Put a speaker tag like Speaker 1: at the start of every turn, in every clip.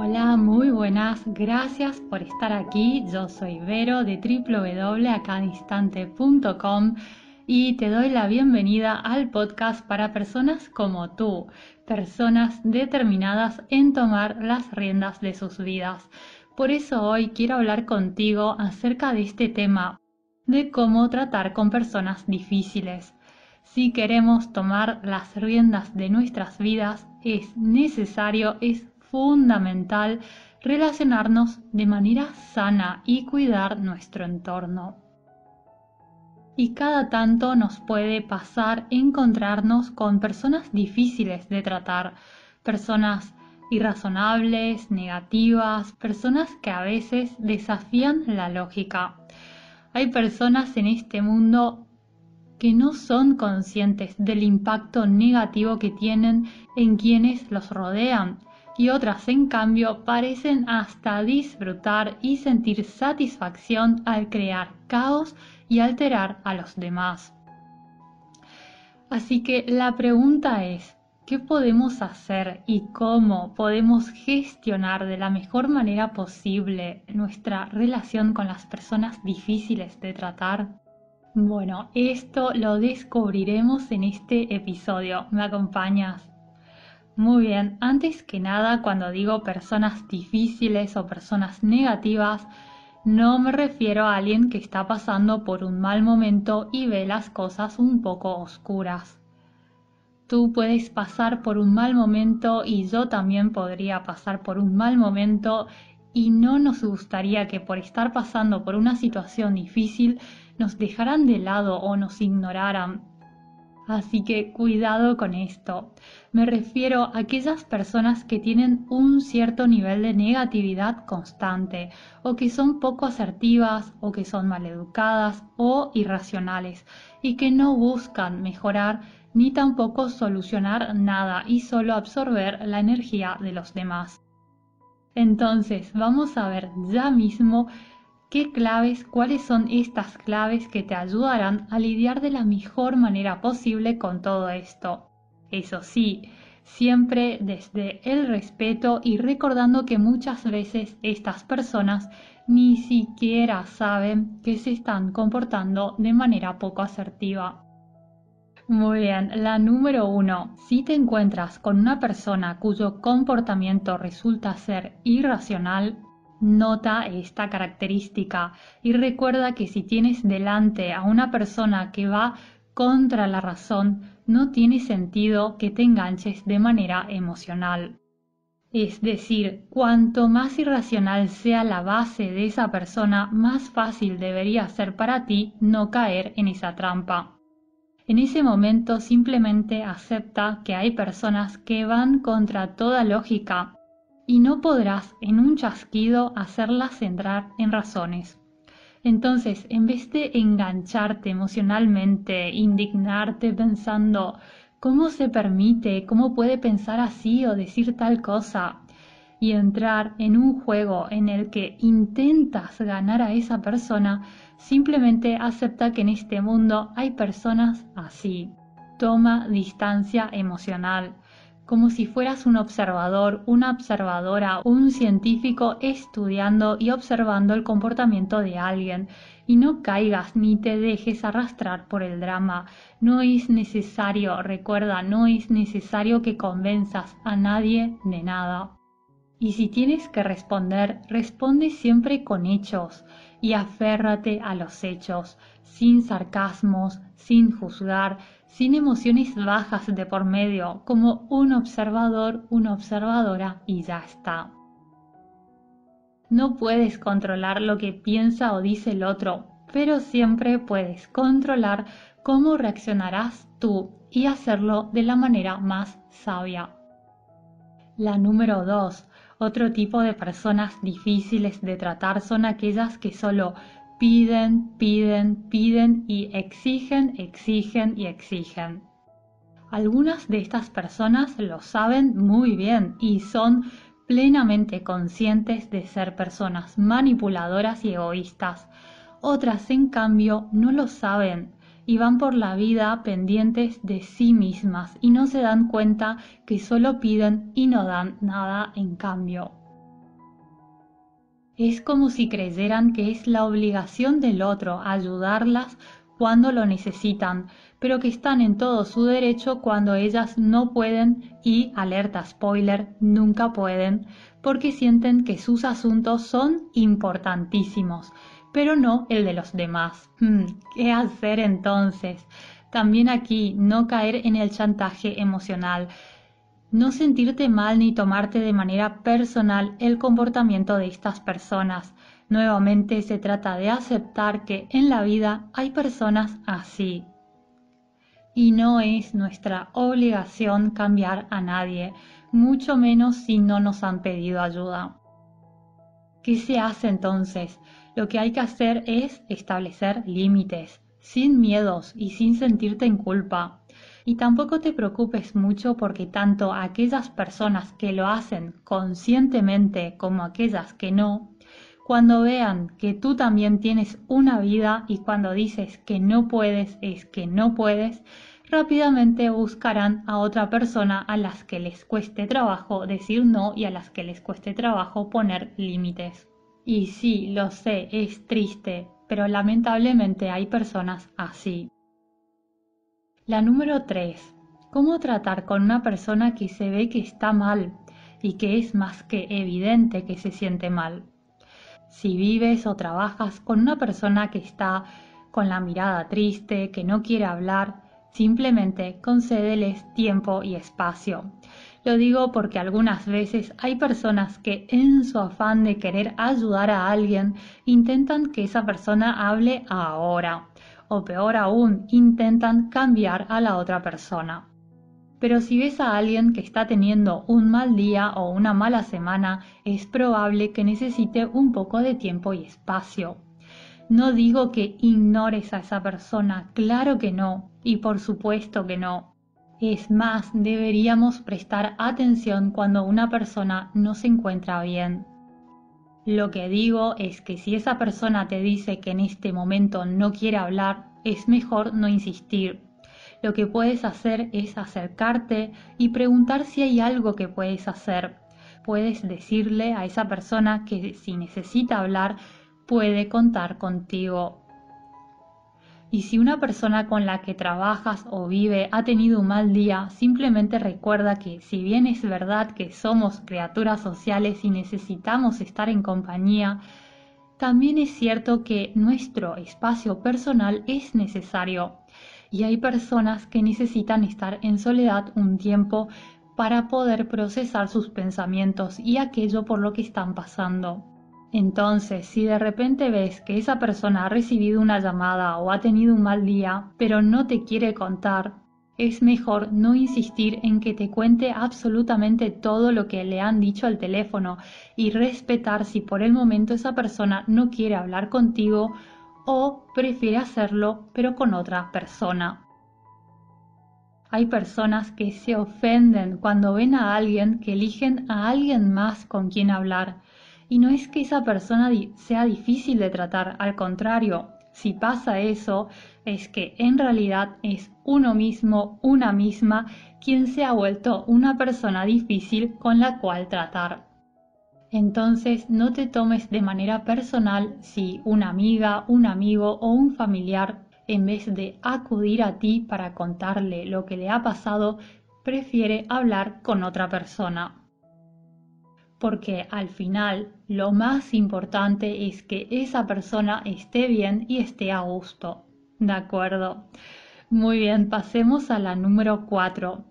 Speaker 1: Hola, muy buenas, gracias por estar aquí. Yo soy Vero de www.acadinstante.com y te doy la bienvenida al podcast para personas como tú, personas determinadas en tomar las riendas de sus vidas. Por eso hoy quiero hablar contigo acerca de este tema, de cómo tratar con personas difíciles. Si queremos tomar las riendas de nuestras vidas, es necesario, es fundamental relacionarnos de manera sana y cuidar nuestro entorno. Y cada tanto nos puede pasar encontrarnos con personas difíciles de tratar, personas irrazonables, negativas, personas que a veces desafían la lógica. Hay personas en este mundo que no son conscientes del impacto negativo que tienen en quienes los rodean y otras en cambio parecen hasta disfrutar y sentir satisfacción al crear caos y alterar a los demás. Así que la pregunta es, ¿qué podemos hacer y cómo podemos gestionar de la mejor manera posible nuestra relación con las personas difíciles de tratar? Bueno, esto lo descubriremos en este episodio. ¿Me acompañas? Muy bien, antes que nada, cuando digo personas difíciles o personas negativas, no me refiero a alguien que está pasando por un mal momento y ve las cosas un poco oscuras. Tú puedes pasar por un mal momento y yo también podría pasar por un mal momento y no nos gustaría que por estar pasando por una situación difícil nos dejaran de lado o nos ignoraran Así que cuidado con esto. Me refiero a aquellas personas que tienen un cierto nivel de negatividad constante o que son poco asertivas o que son maleducadas o irracionales y que no buscan mejorar ni tampoco solucionar nada y solo absorber la energía de los demás. Entonces vamos a ver ya mismo ¿Qué claves, cuáles son estas claves que te ayudarán a lidiar de la mejor manera posible con todo esto? Eso sí, siempre desde el respeto y recordando que muchas veces estas personas ni siquiera saben que se están comportando de manera poco asertiva. Muy bien, la número uno. Si te encuentras con una persona cuyo comportamiento resulta ser irracional, Nota esta característica y recuerda que si tienes delante a una persona que va contra la razón, no tiene sentido que te enganches de manera emocional. Es decir, cuanto más irracional sea la base de esa persona, más fácil debería ser para ti no caer en esa trampa. En ese momento simplemente acepta que hay personas que van contra toda lógica y no podrás en un chasquido hacerlas entrar en razones. Entonces, en vez de engancharte emocionalmente, indignarte pensando cómo se permite, cómo puede pensar así o decir tal cosa, y entrar en un juego en el que intentas ganar a esa persona, simplemente acepta que en este mundo hay personas así. Toma distancia emocional como si fueras un observador, una observadora, un científico estudiando y observando el comportamiento de alguien. Y no caigas ni te dejes arrastrar por el drama. No es necesario, recuerda, no es necesario que convenzas a nadie de nada. Y si tienes que responder, responde siempre con hechos y aférrate a los hechos, sin sarcasmos, sin juzgar, sin emociones bajas de por medio, como un observador, una observadora y ya está. No puedes controlar lo que piensa o dice el otro, pero siempre puedes controlar cómo reaccionarás tú y hacerlo de la manera más sabia. La número 2. Otro tipo de personas difíciles de tratar son aquellas que solo piden, piden, piden y exigen, exigen y exigen. Algunas de estas personas lo saben muy bien y son plenamente conscientes de ser personas manipuladoras y egoístas. Otras, en cambio, no lo saben y van por la vida pendientes de sí mismas y no se dan cuenta que solo piden y no dan nada en cambio. Es como si creyeran que es la obligación del otro ayudarlas cuando lo necesitan, pero que están en todo su derecho cuando ellas no pueden y, alerta spoiler, nunca pueden, porque sienten que sus asuntos son importantísimos, pero no el de los demás. Hmm, ¿Qué hacer entonces? También aquí no caer en el chantaje emocional, no sentirte mal ni tomarte de manera personal el comportamiento de estas personas. Nuevamente se trata de aceptar que en la vida hay personas así. Y no es nuestra obligación cambiar a nadie, mucho menos si no nos han pedido ayuda. ¿Qué se hace entonces? Lo que hay que hacer es establecer límites, sin miedos y sin sentirte en culpa. Y tampoco te preocupes mucho porque tanto aquellas personas que lo hacen conscientemente como aquellas que no, cuando vean que tú también tienes una vida y cuando dices que no puedes es que no puedes, rápidamente buscarán a otra persona a las que les cueste trabajo decir no y a las que les cueste trabajo poner límites. Y sí, lo sé, es triste, pero lamentablemente hay personas así. La número 3. ¿Cómo tratar con una persona que se ve que está mal y que es más que evidente que se siente mal? Si vives o trabajas con una persona que está con la mirada triste, que no quiere hablar, simplemente concédeles tiempo y espacio. Lo digo porque algunas veces hay personas que en su afán de querer ayudar a alguien intentan que esa persona hable ahora o peor aún intentan cambiar a la otra persona. Pero si ves a alguien que está teniendo un mal día o una mala semana, es probable que necesite un poco de tiempo y espacio. No digo que ignores a esa persona, claro que no, y por supuesto que no. Es más, deberíamos prestar atención cuando una persona no se encuentra bien. Lo que digo es que si esa persona te dice que en este momento no quiere hablar, es mejor no insistir. Lo que puedes hacer es acercarte y preguntar si hay algo que puedes hacer. Puedes decirle a esa persona que si necesita hablar, puede contar contigo. Y si una persona con la que trabajas o vive ha tenido un mal día, simplemente recuerda que si bien es verdad que somos criaturas sociales y necesitamos estar en compañía, también es cierto que nuestro espacio personal es necesario y hay personas que necesitan estar en soledad un tiempo para poder procesar sus pensamientos y aquello por lo que están pasando. Entonces, si de repente ves que esa persona ha recibido una llamada o ha tenido un mal día, pero no te quiere contar, es mejor no insistir en que te cuente absolutamente todo lo que le han dicho al teléfono y respetar si por el momento esa persona no quiere hablar contigo o prefiere hacerlo pero con otra persona. Hay personas que se ofenden cuando ven a alguien que eligen a alguien más con quien hablar y no es que esa persona sea difícil de tratar, al contrario, si pasa eso, es que en realidad es uno mismo, una misma, quien se ha vuelto una persona difícil con la cual tratar. Entonces no te tomes de manera personal si una amiga, un amigo o un familiar, en vez de acudir a ti para contarle lo que le ha pasado, prefiere hablar con otra persona porque al final lo más importante es que esa persona esté bien y esté a gusto. ¿De acuerdo? Muy bien, pasemos a la número 4.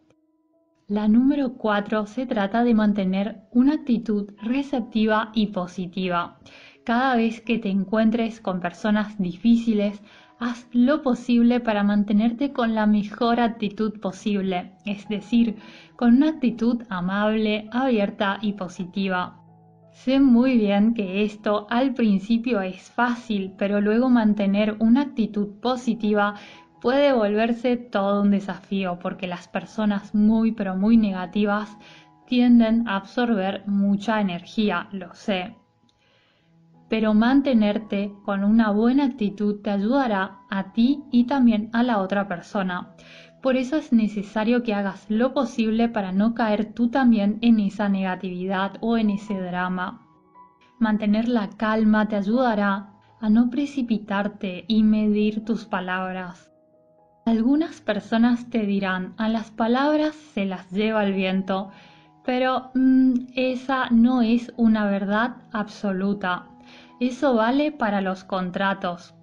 Speaker 1: La número 4 se trata de mantener una actitud receptiva y positiva. Cada vez que te encuentres con personas difíciles, haz lo posible para mantenerte con la mejor actitud posible, es decir, con una actitud amable, abierta y positiva. Sé muy bien que esto al principio es fácil, pero luego mantener una actitud positiva puede volverse todo un desafío porque las personas muy pero muy negativas tienden a absorber mucha energía, lo sé pero mantenerte con una buena actitud te ayudará a ti y también a la otra persona. Por eso es necesario que hagas lo posible para no caer tú también en esa negatividad o en ese drama. Mantener la calma te ayudará a no precipitarte y medir tus palabras. Algunas personas te dirán, a las palabras se las lleva el viento, pero mm, esa no es una verdad absoluta. Eso vale para los contratos,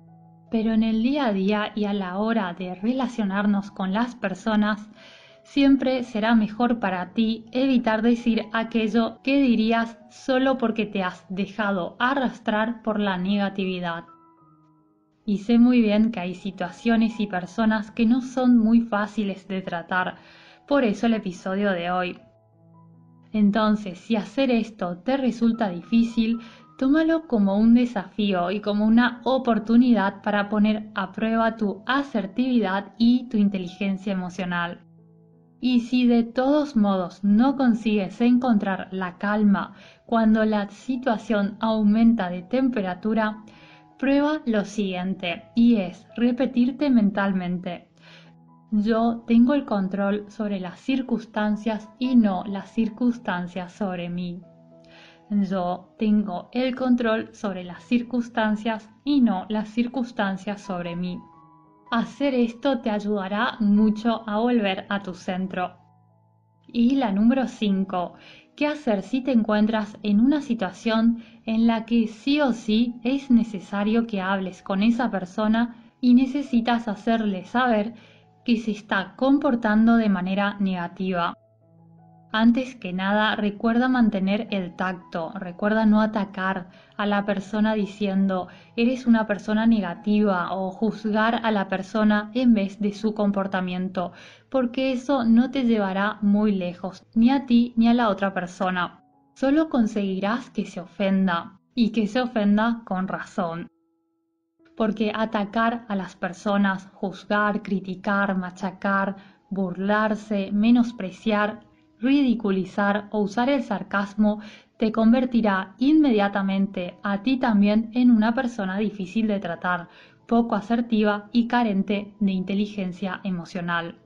Speaker 1: pero en el día a día y a la hora de relacionarnos con las personas, siempre será mejor para ti evitar decir aquello que dirías solo porque te has dejado arrastrar por la negatividad. Y sé muy bien que hay situaciones y personas que no son muy fáciles de tratar, por eso el episodio de hoy. Entonces, si hacer esto te resulta difícil, tómalo como un desafío y como una oportunidad para poner a prueba tu asertividad y tu inteligencia emocional. Y si de todos modos no consigues encontrar la calma cuando la situación aumenta de temperatura, prueba lo siguiente y es repetirte mentalmente. Yo tengo el control sobre las circunstancias y no las circunstancias sobre mí. Yo tengo el control sobre las circunstancias y no las circunstancias sobre mí. Hacer esto te ayudará mucho a volver a tu centro. Y la número 5. ¿Qué hacer si te encuentras en una situación en la que sí o sí es necesario que hables con esa persona y necesitas hacerle saber que se está comportando de manera negativa? Antes que nada, recuerda mantener el tacto, recuerda no atacar a la persona diciendo eres una persona negativa o juzgar a la persona en vez de su comportamiento, porque eso no te llevará muy lejos, ni a ti ni a la otra persona. Solo conseguirás que se ofenda y que se ofenda con razón porque atacar a las personas, juzgar, criticar, machacar, burlarse, menospreciar, ridiculizar o usar el sarcasmo te convertirá inmediatamente a ti también en una persona difícil de tratar, poco asertiva y carente de inteligencia emocional.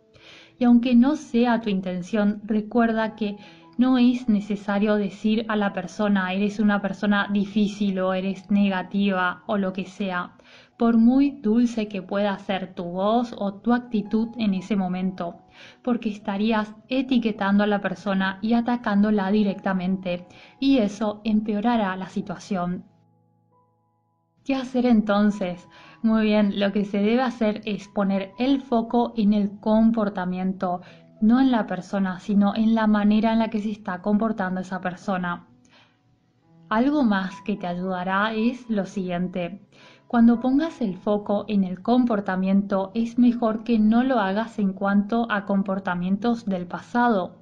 Speaker 1: Y aunque no sea tu intención, recuerda que no es necesario decir a la persona eres una persona difícil o eres negativa o lo que sea, por muy dulce que pueda ser tu voz o tu actitud en ese momento, porque estarías etiquetando a la persona y atacándola directamente, y eso empeorará la situación. ¿Qué hacer entonces? Muy bien, lo que se debe hacer es poner el foco en el comportamiento, no en la persona, sino en la manera en la que se está comportando esa persona. Algo más que te ayudará es lo siguiente. Cuando pongas el foco en el comportamiento, es mejor que no lo hagas en cuanto a comportamientos del pasado,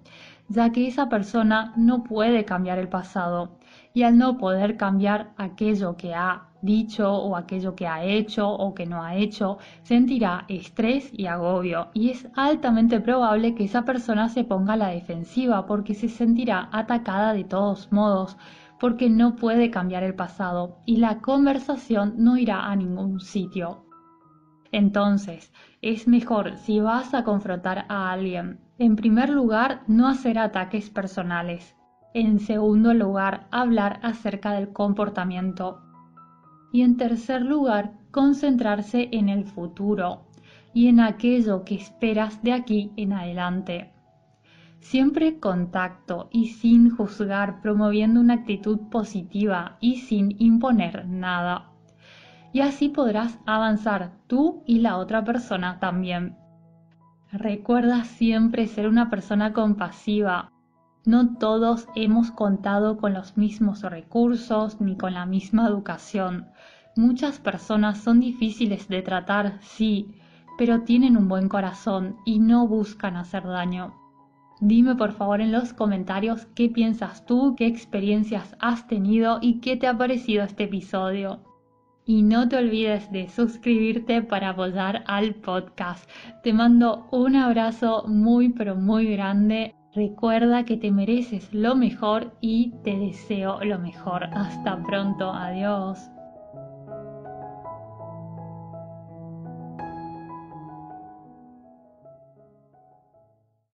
Speaker 1: ya que esa persona no puede cambiar el pasado. Y al no poder cambiar aquello que ha dicho o aquello que ha hecho o que no ha hecho, sentirá estrés y agobio. Y es altamente probable que esa persona se ponga a la defensiva porque se sentirá atacada de todos modos porque no puede cambiar el pasado y la conversación no irá a ningún sitio. Entonces, es mejor si vas a confrontar a alguien, en primer lugar, no hacer ataques personales. En segundo lugar, hablar acerca del comportamiento y en tercer lugar, concentrarse en el futuro y en aquello que esperas de aquí en adelante. Siempre contacto y sin juzgar, promoviendo una actitud positiva y sin imponer nada. Y así podrás avanzar tú y la otra persona también. Recuerda siempre ser una persona compasiva, no todos hemos contado con los mismos recursos ni con la misma educación. Muchas personas son difíciles de tratar, sí, pero tienen un buen corazón y no buscan hacer daño. Dime por favor en los comentarios qué piensas tú, qué experiencias has tenido y qué te ha parecido este episodio. Y no te olvides de suscribirte para apoyar al podcast. Te mando un abrazo muy pero muy grande Recuerda que te mereces lo mejor y te deseo lo mejor. Hasta pronto. Adiós.